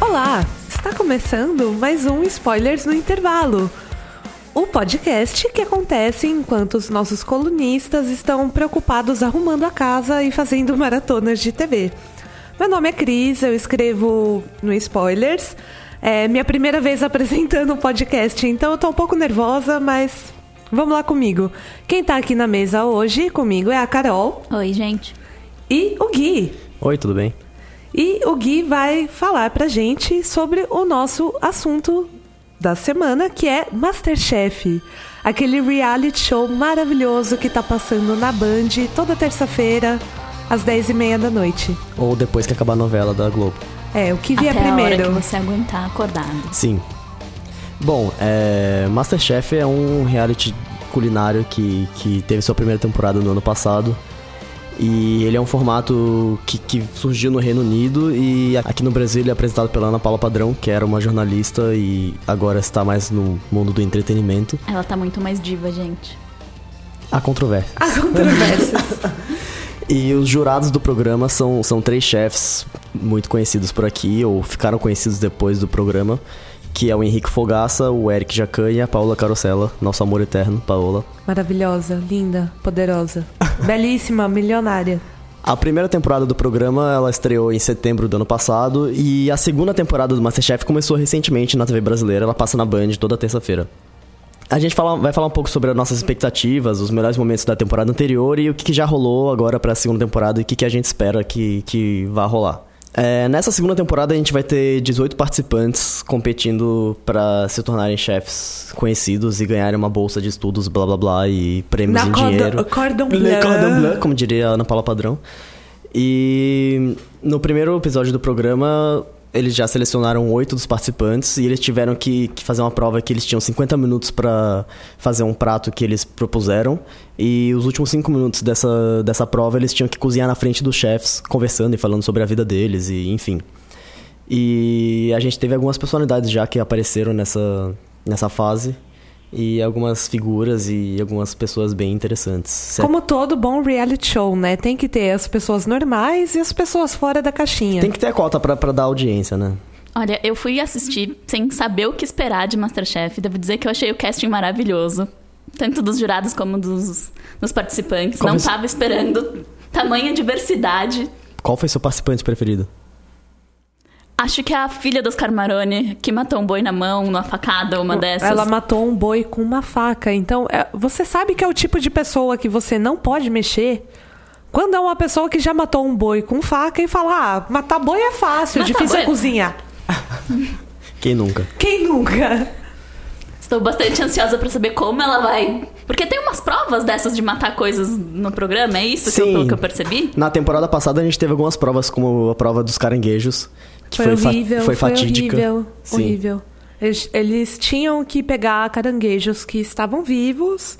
Olá, está começando mais um Spoilers no Intervalo. O podcast que acontece enquanto os nossos colunistas estão preocupados arrumando a casa e fazendo maratonas de TV. Meu nome é Cris, eu escrevo no Spoilers. É minha primeira vez apresentando o podcast, então eu tô um pouco nervosa, mas vamos lá comigo. Quem tá aqui na mesa hoje comigo é a Carol Oi, gente. e o Gui. Oi, tudo bem? E o Gui vai falar pra gente sobre o nosso assunto da semana, que é Masterchef. Aquele reality show maravilhoso que tá passando na Band toda terça-feira, às 10h30 da noite. Ou depois que acabar a novela da Globo. É, o que vier Até a hora primeiro. que você aguentar acordado. Sim. Bom, é, Masterchef é um reality culinário que, que teve sua primeira temporada no ano passado. E ele é um formato que, que surgiu no Reino Unido e aqui no Brasil ele é apresentado pela Ana Paula Padrão, que era uma jornalista e agora está mais no mundo do entretenimento. Ela tá muito mais diva, gente. Há controvérsia. Há controvérsias. E os jurados do programa são, são três chefs muito conhecidos por aqui, ou ficaram conhecidos depois do programa, que é o Henrique Fogaça, o Eric Jacan e a Paula Carosella, nosso amor eterno, Paola. Maravilhosa, linda, poderosa. Belíssima, milionária. A primeira temporada do programa, ela estreou em setembro do ano passado, e a segunda temporada do Masterchef começou recentemente na TV brasileira, ela passa na Band toda terça-feira. A gente fala- vai falar um pouco sobre as nossas expectativas, os melhores momentos da temporada anterior e o que, que já rolou agora pra segunda temporada e o que, que a gente espera que, que vá rolar. É, nessa segunda temporada a gente vai ter 18 participantes competindo pra se tornarem chefs conhecidos e ganharem uma bolsa de estudos, blá blá blá, e prêmios Na em cordon- dinheiro. cordon Le bleu. cordon bleu, como diria a Ana Paula Padrão. E no primeiro episódio do programa, eles já selecionaram oito dos participantes e eles tiveram que, que fazer uma prova que eles tinham 50 minutos pra fazer um prato que eles propuseram. E os últimos cinco minutos dessa, dessa prova eles tinham que cozinhar na frente dos chefs, conversando e falando sobre a vida deles, e enfim. E a gente teve algumas personalidades já que apareceram nessa, nessa fase. E algumas figuras e algumas pessoas bem interessantes. Certo? Como todo bom reality show, né? Tem que ter as pessoas normais e as pessoas fora da caixinha. Tem que ter a cota pra, pra dar audiência, né? Olha, eu fui assistir sem saber o que esperar de Masterchef. Devo dizer que eu achei o casting maravilhoso. Tanto dos jurados como dos, dos participantes. Como Não isso- tava esperando tamanha diversidade. Qual foi seu participante preferido? Acho que é a filha dos Carmarone, que matou um boi na mão, numa facada, uma dessas. Ela matou um boi com uma faca. Então, é, você sabe que é o tipo de pessoa que você não pode mexer quando é uma pessoa que já matou um boi com faca e fala: ah, matar boi é fácil, Matar difícil é boi- cozinhar. Quem nunca? Quem nunca? Estou bastante ansiosa pra saber como ela vai. Porque tem umas provas dessas de matar coisas no programa, é isso que eu, Sim. pelo que eu percebi? Na temporada passada a gente teve algumas provas, como a prova dos caranguejos. Que Foi, fa- horrível, foi fatídica. horrível, Sim. horrível. Eles, eles tinham que pegar caranguejos que estavam vivos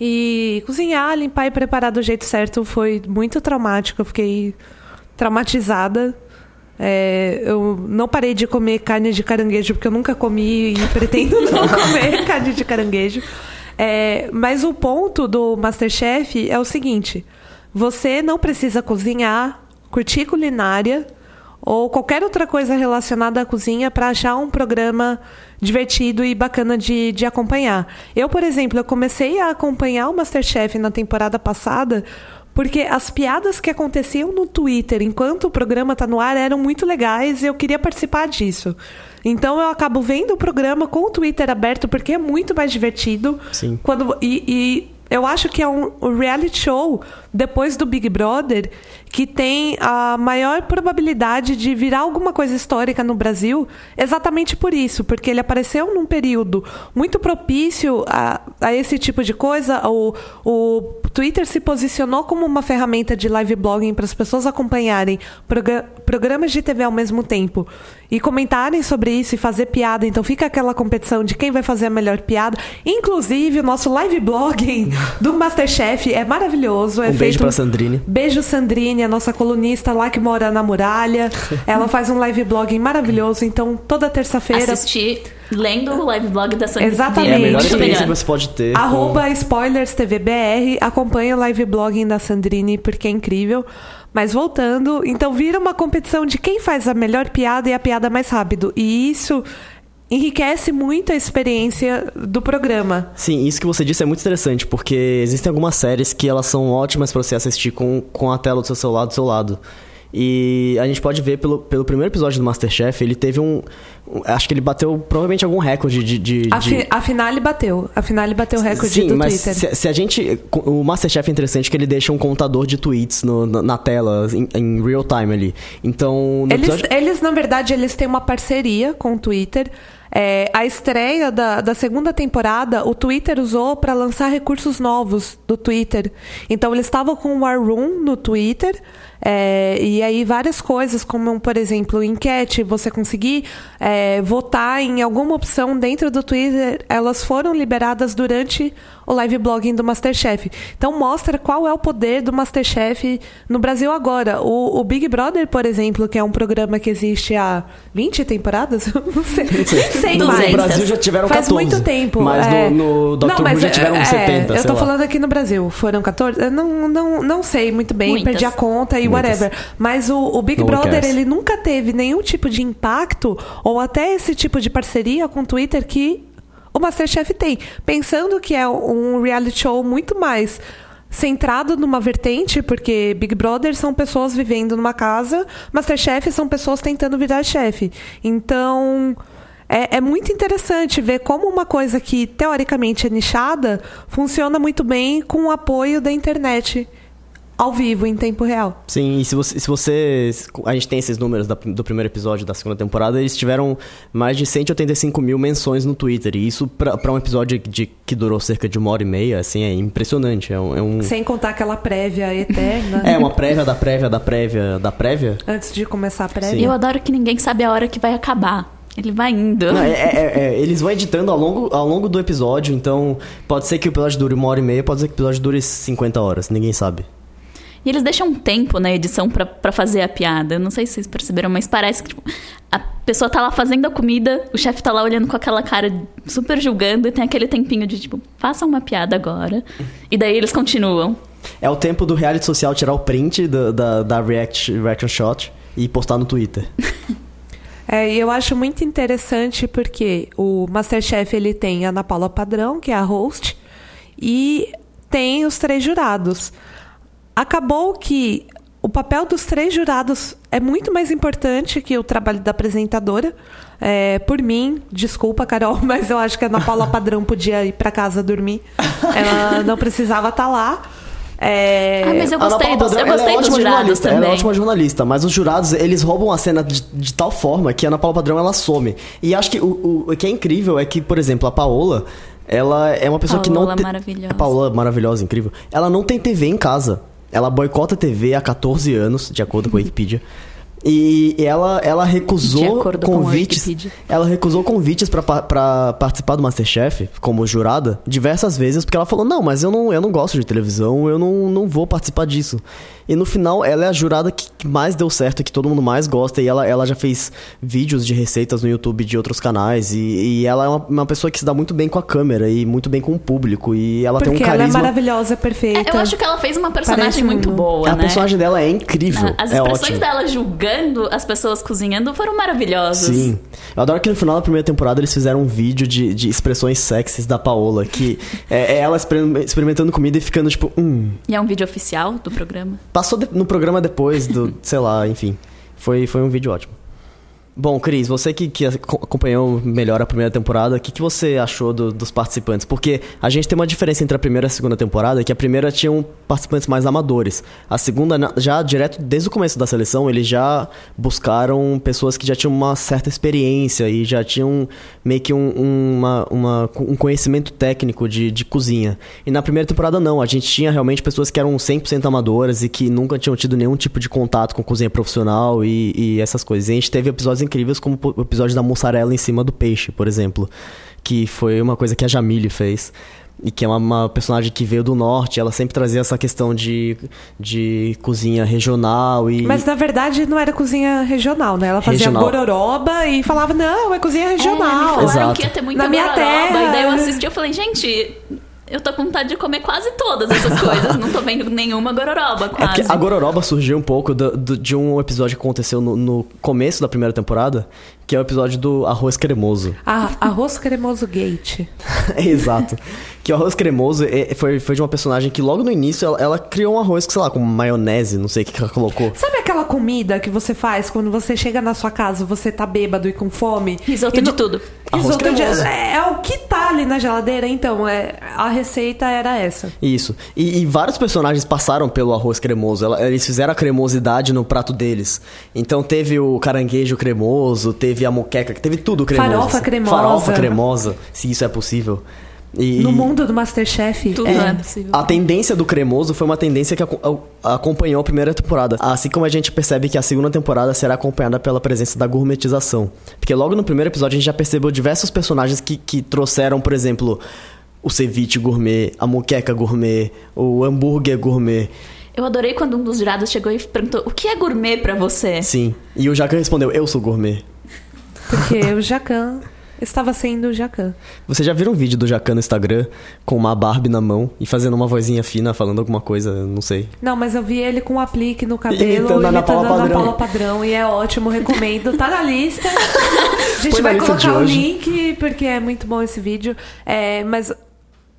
e cozinhar, limpar e preparar do jeito certo. Foi muito traumático, eu fiquei traumatizada. É, eu não parei de comer carne de caranguejo porque eu nunca comi e pretendo não comer carne de caranguejo. É, mas o ponto do Masterchef é o seguinte: você não precisa cozinhar, curtir culinária ou qualquer outra coisa relacionada à cozinha para achar um programa divertido e bacana de, de acompanhar. Eu, por exemplo, eu comecei a acompanhar o Masterchef na temporada passada porque as piadas que aconteciam no Twitter enquanto o programa tá no ar eram muito legais e eu queria participar disso. Então eu acabo vendo o programa com o Twitter aberto porque é muito mais divertido. Sim. Quando, e, e eu acho que é um, um reality show depois do Big Brother que tem a maior probabilidade de virar alguma coisa histórica no Brasil, exatamente por isso, porque ele apareceu num período muito propício a, a esse tipo de coisa. O, o Twitter se posicionou como uma ferramenta de live blogging para as pessoas acompanharem progra- programas de TV ao mesmo tempo e comentarem sobre isso e fazer piada. Então fica aquela competição de quem vai fazer a melhor piada. Inclusive, o nosso live blogging do Masterchef é maravilhoso. É Um beijo pra Sandrine. Beijo, Sandrine. Marlene, a nossa colunista lá que mora na muralha. Ela faz um live blog maravilhoso, então toda terça-feira. Assistir lendo o live blog da Sandrine. Exatamente. É a melhor experiência que você pode ter. com- Arroba SpoilersTVBR, acompanha o live blogging da Sandrine porque é incrível. Mas voltando, então vira uma competição de quem faz a melhor piada e a piada mais rápido. E isso enriquece muito a experiência do programa. Sim, isso que você disse é muito interessante, porque existem algumas séries que elas são ótimas pra você assistir com, com a tela do seu celular do seu lado. E a gente pode ver pelo, pelo primeiro episódio do Masterchef, ele teve um. acho que ele bateu provavelmente algum recorde de. de, A, de- a finale bateu. A finale bateu o recorde Sim, do mas Twitter. Se, se a gente. O Masterchef é interessante que ele deixa um contador de tweets no- na, na tela, em, em real time ali. Então. No Eles, episódio- eles, na verdade, eles têm uma parceria com o Twitter. É, a estreia da, da segunda temporada, o Twitter usou para lançar recursos novos do Twitter. Então, eles estavam com o War Room no Twitter. É, e aí, várias coisas, como, por exemplo, enquete, você conseguir é, votar em alguma opção dentro do Twitter, elas foram liberadas durante o live blogging do Masterchef. Então, mostra qual é o poder do Masterchef no Brasil agora. O, o Big Brother, por exemplo, que é um programa que existe há 20 temporadas? Não sei, sei No mais. Brasil já tiveram Faz 14, muito tempo. mas é. no- no Dr. Não, mas já tiveram é, 70, Eu sei tô lá. falando aqui no Brasil. Foram 14? Eu não, não, não sei muito bem, Muitas. perdi a conta e Muitas. whatever. Mas o, o Big No Brother, ele nunca teve nenhum tipo de impacto ou até esse tipo de parceria com o Twitter que o Masterchef tem. Pensando que é um reality show muito mais centrado numa vertente, porque Big Brother são pessoas vivendo numa casa, Masterchef são pessoas tentando virar chefe. Então, é, é muito interessante ver como uma coisa que teoricamente é nichada funciona muito bem com o apoio da internet ao vivo, em tempo real. Sim, e se você, se você. A gente tem esses números da- do primeiro episódio da segunda temporada, eles tiveram mais de 185 mil menções no Twitter. E isso, pra, pra um episódio de, que durou cerca de uma hora e meia, assim, é impressionante. É um. É, um- Sem contar aquela prévia eterna. é uma prévia da prévia da prévia da prévia. Antes de começar a E prévia. eu adoro que ninguém sabe a hora que vai acabar. Ele vai indo. Não, é- é- é- eles vão editando ao longo, ao longo do episódio, então pode ser que o episódio dure uma hora e meia, pode ser que o episódio dure 50 horas, ninguém sabe. E eles deixam um tempo na edição pra, pra fazer a piada. Eu não sei se vocês perceberam, mas parece que tipo, a pessoa tá lá fazendo a comida, o chefe tá lá olhando com aquela cara super julgando e tem aquele tempinho de tipo, faça uma piada agora. E daí eles continuam. É o tempo do reality social tirar o print do- da, da react, reaction shot e postar no Twitter. É, eu acho muito interessante porque o Masterchef ele tem a Ana Paula Padrão, que é a host, e tem os três jurados. Acabou que o papel dos três jurados é muito mais importante que o trabalho da apresentadora. É, por mim, desculpa, Carol, mas eu acho que a Ana Paula Padrão podia ir para casa dormir. Ela não precisava estar lá. É, Ah, mas eu gostei Paula dos, Padrão, eu ela gostei é dos ótima jurados jornalista, também. Ela é ótima jornalista, mas os jurados, eles roubam a cena de, de tal forma que a Ana Paula Padrão, ela some. E acho que o, o, o que é incrível é que, por exemplo, a Paola, ela é uma pessoa que Paola não... te- maravilhosa. A Paola, maravilhosa, incrível. Ela não tem TV em casa. Ela boicota a TV há 14 anos, de acordo com a Wikipedia. E ela, ela recusou convites. Ela recusou convites pra, pa- pra participar do Masterchef como jurada diversas vezes, porque ela falou: Não, mas eu não, eu não gosto de televisão, eu não, não vou participar disso. E no final, ela é a jurada que mais deu certo, que todo mundo mais gosta, e ela, ela já fez vídeos de receitas no YouTube de outros canais, e, e ela é uma, uma pessoa que se dá muito bem com a câmera e muito bem com o público, e ela porque tem um ela é carisma. maravilhosa, perfeita. É, eu acho que ela fez uma personagem Parece muito muito. boa, a né? personagem dela é incrível. As é expressões ótimo. dela julgando as pessoas cozinhando foram maravilhosas. Sim. Eu adoro que no final da primeira temporada eles fizeram um vídeo de, de expressões sexys da Paola, que é, é ela exper- experimentando comida e ficando tipo, hum. E é um vídeo oficial do programa. Passou de- no programa depois do, sei lá, enfim. Foi, foi um vídeo ótimo. Bom, Cris, você que, que aco- acompanhou melhor a primeira temporada, o que, que você achou do- dos participantes? Porque a gente tem uma diferença entre a primeira e a segunda temporada, que a primeira tinham participantes mais amadores. A segunda, já direto desde o começo da seleção, eles já buscaram pessoas que já tinham uma certa experiência e já tinham meio que um- uma, uma- um conhecimento técnico de, de cozinha. E na primeira temporada não, a gente tinha realmente pessoas que eram 100% amadoras e que nunca tinham tido nenhum tipo de contato com cozinha profissional e, e essas coisas. E a gente teve episódios incríveis como o episódio da mussarela em cima do peixe, por exemplo, que foi uma coisa que a Jamile fez. e que é uma, uma personagem que veio do norte. Ela sempre trazia essa questão de, de cozinha regional e... Mas na verdade não era cozinha regional, né? Ela fazia Regional. gororoba e falava, não, é cozinha É, me regional. falaram Exato. que ia ter muita Na minha gororoba, terra. E daí eu assisti e falei, gente, eu tô com vontade de comer quase todas essas coisas. Não tô vendo nenhuma gororoba, É quase. porque a Gororoba surgiu um pouco do- do- de um episódio que aconteceu no, no começo da primeira temporada, que é o episódio do arroz cremoso. Ah, arroz cremoso gate. Exato. Que o arroz cremoso é- foi, foi de uma personagem que logo no início ela, ela criou um arroz, que, sei lá, com maionese, não sei o que, ela colocou. Sabe aquela comida que você faz quando você chega na sua casa, você tá bêbado e com fome? Risoto de no- tudo. Arroz Risoto de... cremoso. É, é o que tá ali na geladeira, então. É, a receita era essa. Isso. E, e vários personagens passaram pelo arroz cremoso. Ela- eles fizeram a cremosidade no prato deles. Então teve o caranguejo cremoso, teve a moqueca, teve tudo cremoso. Farofa cremosa. Farofa cremosa, se isso é possível. E, No mundo do Masterchef. Tudo é, é possível. A tendência do cremoso foi uma tendência que aco- a- acompanhou a primeira temporada. Assim como a gente percebe que a segunda temporada será acompanhada pela presença da gourmetização. Porque logo no primeiro episódio a gente já percebeu diversos personagens que, que trouxeram, por exemplo, o ceviche gourmet, a moqueca gourmet, o hambúrguer gourmet. Eu adorei quando um dos jurados chegou e perguntou: o que é gourmet pra você? Sim. E o Jacan respondeu, eu sou gourmet. Porque o Jacan estava sendo o Jacan. Você já viram um vídeo do Jacan no Instagram com uma Barbie na mão e fazendo uma vozinha fina, falando alguma coisa, não sei. Não, mas eu vi ele com um aplique no cabelo, Imitando a Paula a Ana Padrão. Paula Padrão. E é ótimo, recomendo. Tá na lista. A gente Põe vai colocar o link, porque é muito bom esse vídeo. É, mas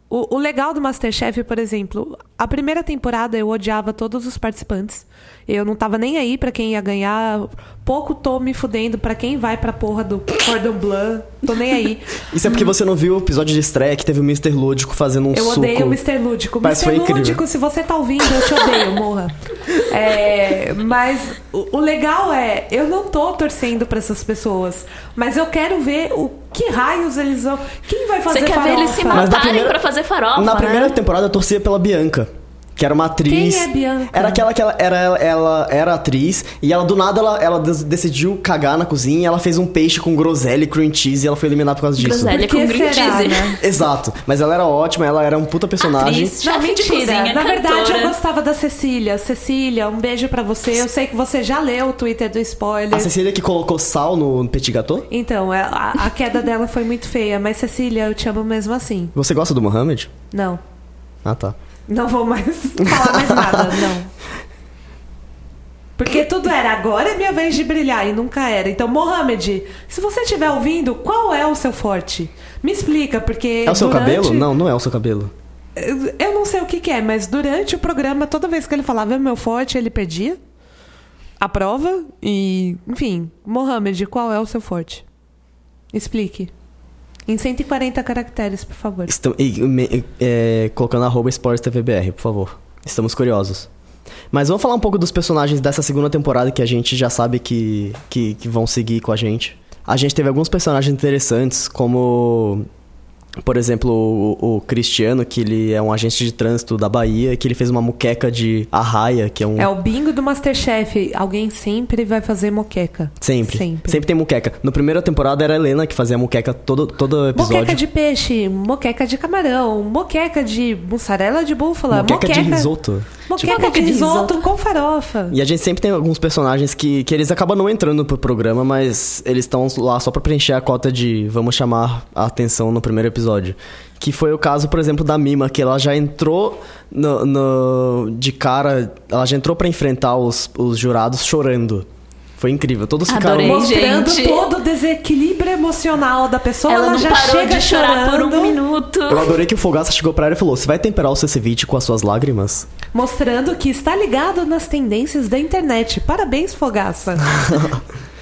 o, o legal do Masterchef, por exemplo, a primeira temporada eu odiava todos os participantes. Eu não tava nem aí pra quem ia ganhar. Pouco tô me fudendo pra quem vai pra porra do Cordon Bleu. Tô nem aí. Isso é porque você não viu o episódio de estreia que teve o Mr. Lúdico fazendo um Eu suco. odeio o Mr. Lúdico. Mas foi Mr. incrível. Lúdico, se você tá ouvindo, eu te odeio, morra. É, mas o, o legal é, eu não tô torcendo pra essas pessoas, mas eu quero ver o que raios eles vão. Quem vai fazer Você quer farofa? ver eles se matarem primeira- pra fazer farofa? Na né? primeira temporada eu torcia pela Bianca. Que era uma atriz. Quem é Bianca? Era aquela que ela era, ela era atriz e ela do nada ela, ela decidiu cagar na cozinha e ela fez um peixe com groselha e cream cheese e ela foi eliminada por causa disso. Groselha com green será, cheese. né? Exato. Mas ela era ótima, ela era um puta personagem. Atriz. Não, mentira. cozinha, Na verdade, cantora. eu gostava da Cecília. Cecília, um beijo pra você. Eu sei que você já leu o Twitter do spoiler. A Cecília que colocou sal no petit gâteau? Então, é, a, a queda dela foi muito feia, mas Cecília, eu te amo mesmo assim. Você gosta do Mohamed? Não. Ah, tá. Não vou mais falar mais nada, não. Porque tudo era agora é minha vez de brilhar e nunca era. Então, Mohamed, se você estiver ouvindo, qual é o seu forte? Me explica, porque. É o seu durante- cabelo? Não, não é o seu cabelo. Eu- não sei o que, que é, mas durante o programa, toda vez que ele falava é meu forte, ele perdia a prova. E, enfim, Mohamed, qual é o seu forte? Explique. Em 140 caracteres, por favor. Estam, e, me- é, colocando arroba Sports TVBR, por favor. Estamos curiosos. Mas vamos falar um pouco dos personagens dessa segunda temporada que a gente já sabe que, que, que vão seguir com a gente. A gente teve alguns personagens interessantes, como, por exemplo, o, o Cristiano, que ele é um agente de trânsito da Bahia, que ele fez uma muqueca de arraia, que é um... É o bingo do Masterchef. Alguém sempre vai fazer moqueca. Sempre. Sempre. Sempre tem muqueca. No primeira temporada era a Helena que fazia muqueca todo, todo episódio. Moqueca de peixe, moqueca de camarão, moqueca de mussarela de búfala, Muqueca de risoto. Moqueca Tipo, de risoto. com farofa. E a gente sempre tem alguns personagens que, que eles acabam não entrando pro programa, mas eles estão lá só pra preencher a cota de vamos chamar a atenção no primeiro episódio. Que foi o caso, por exemplo, da Mima, que ela já entrou no, no- de cara, ela já entrou pra enfrentar os, os jurados chorando. Foi incrível. Todos ficaram. Adorei. Mostrando gente. todo o desequilíbrio emocional da pessoa. Ela, Ela, não já parou chega de chorar por um chorando, minuto. Eu adorei que o Fogaça chegou pra ela e falou: Você vai temperar o seu ceviche com as suas lágrimas? Mostrando que está ligado nas tendências da internet. Parabéns, Fogaça.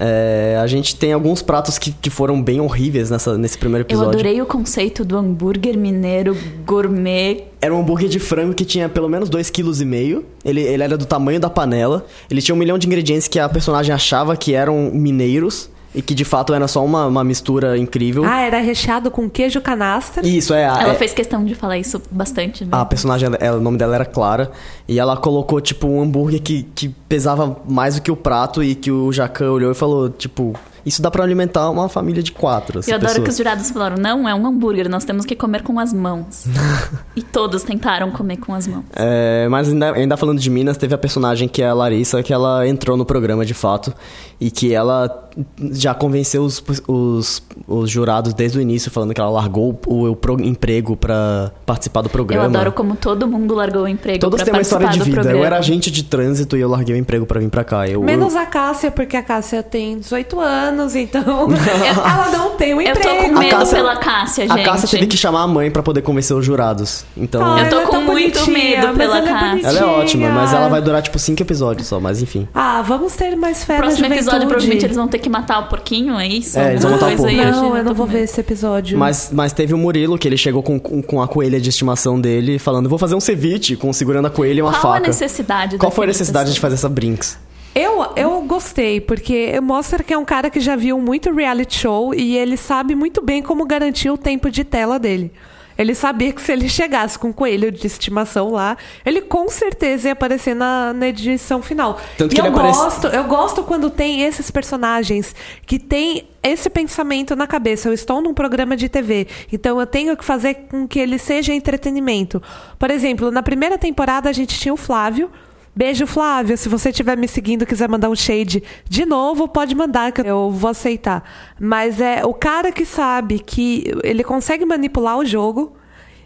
É, a gente tem alguns pratos que, que foram bem horríveis nessa, nesse primeiro Eu episódio. adorei o conceito do hambúrguer mineiro gourmet. Era um hambúrguer de frango que tinha pelo menos 2,5 kg. Ele, ele era do tamanho da panela. Ele tinha um milhão de ingredientes que a personagem achava que eram mineiros. E que de fato era só uma, uma mistura incrível. ah, era recheado com queijo canastra. Isso, é. a- Ela é- fez questão de falar isso bastante. Né? A personagem, ela- ela- o nome dela era Clara. E ela colocou, tipo, um hambúrguer que, que pesava mais do que o prato. E que o Jacan olhou e falou, tipo... Isso dá pra alimentar uma família de quatro. Eu adoro que pessoas. os jurados falaram: não, é um hambúrguer, nós temos que comer com as mãos. e todos tentaram comer com as mãos. É, mas ainda, ainda falando de Minas, teve a personagem que é a Larissa, que ela entrou no programa de fato e que ela já convenceu os, os, os jurados desde o início, falando que ela largou o, o pro- emprego pra participar do programa. Eu adoro como todo mundo largou o emprego Todos têm uma história de vida. programa. Eu era agente de trânsito e eu larguei o emprego pra vir pra cá. Eu, Menos eu- a Cássia, porque a Cássia tem 18 anos, então ela não tem um Eu emprego. tô com A medo Cássia- pela Cássia, gente. A Cássia teve que chamar a mãe pra poder convencer os jurados. Então. Ah, Eu tô ela é com muito medo pela ela é Cássia. bonitinha. Ela é ótima, mas ela vai durar tipo cinco episódios só, mas enfim. Ah, vamos ter mais fé No próximo na episódio, provavelmente, eles vão ter que matar o porquinho, é isso? É, eles vão matar o porco. gente, Não, eu não vou ver esse episódio. Mas, mas teve o Murilo, que ele chegou com, com, com a coelha de estimação dele, falando: vou fazer um ceviche, com segurando a coelha e uma Qual a faca. necessidade Qual foi a necessidade de fazer essa Brinks? Eu, eu gostei, porque mostra que é um cara que já viu muito reality show e ele sabe muito bem como garantir o tempo de tela dele. Ele sabia que se ele chegasse com um coelho de estimação lá, ele com certeza ia aparecer na, na edição final. Tanto e eu aparece- gosto, eu gosto quando tem esses personagens que tem esse pensamento na cabeça. Eu estou num programa de TV, então eu tenho que fazer com que ele seja entretenimento. Por exemplo, na primeira temporada a gente tinha o Flávio. Beijo, Flávio. Se você estiver me seguindo quiser mandar um shade de novo, pode mandar que eu vou aceitar. Mas é o cara que sabe que ele consegue manipular o jogo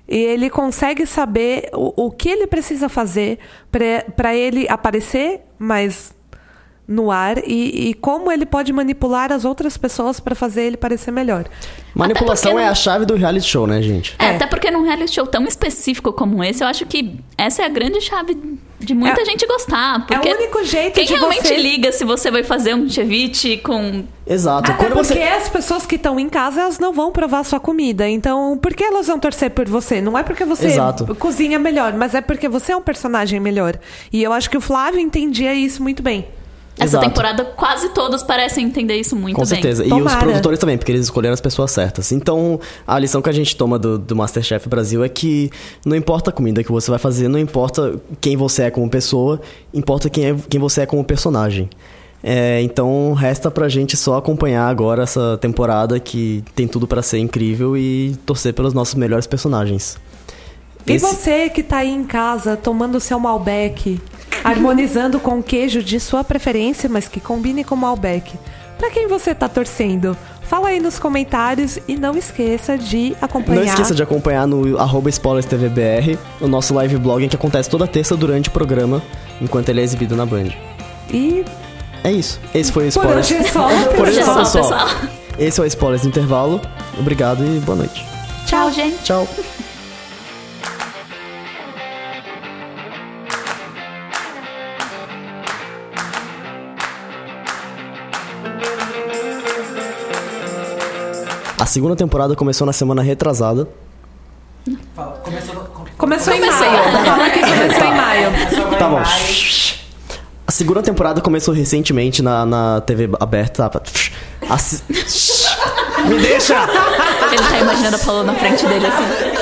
e ele consegue saber o, o que ele precisa fazer para ele aparecer mais no ar e, e como ele pode manipular as outras pessoas para fazer ele parecer melhor. Manipulação é não- a chave do reality show, né, gente? É, É. até porque num reality show tão específico como esse, eu acho que essa é a grande chave de muita É- gente gostar. Porque é o único jeito quem de realmente você- liga se você vai fazer um ceviche com... Exato. Até Quando porque você. as pessoas que estão em casa, elas não vão provar sua comida. Então, por que elas vão torcer por você? Não é porque você Exato. cozinha melhor, mas é porque você é um personagem melhor. E eu acho que o Flávio entendia isso muito bem. Essa Exato. temporada quase todos parecem entender isso muito Com bem. certeza. E Tomara. os produtores também, porque eles escolheram as pessoas certas. Então, a lição que a gente toma do, do Masterchef Brasil é que não importa a comida que você vai fazer, não importa quem você é como pessoa, importa quem, é, quem você é como personagem. É, então, resta pra gente só acompanhar agora essa temporada que tem tudo pra ser incrível e torcer pelos nossos melhores personagens. E Esse- você que tá aí em casa tomando seu Malbec, harmonizando com o queijo de sua preferência, mas que combine com o Malbec. Pra quem você tá torcendo? Fala aí nos comentários e não esqueça de acompanhar. Não esqueça de acompanhar no arroba SpoilersTVBR, o nosso live blog que acontece toda terça durante o programa, enquanto ele é exibido na Band. E É isso. Esse foi o por Spoilers. hoje é só. Por hoje é só, Pessoal. Esse é o Spoilers do Intervalo. Obrigado e boa noite. Tchau, gente. Tchau. A segunda temporada começou na semana retrasada. Começou em Comecei. maio. Fala que começou em maio. Tá bom. A segunda temporada começou recentemente na, na TV aberta. A Me deixa! Ele tá imaginando a Paula na frente dele assim.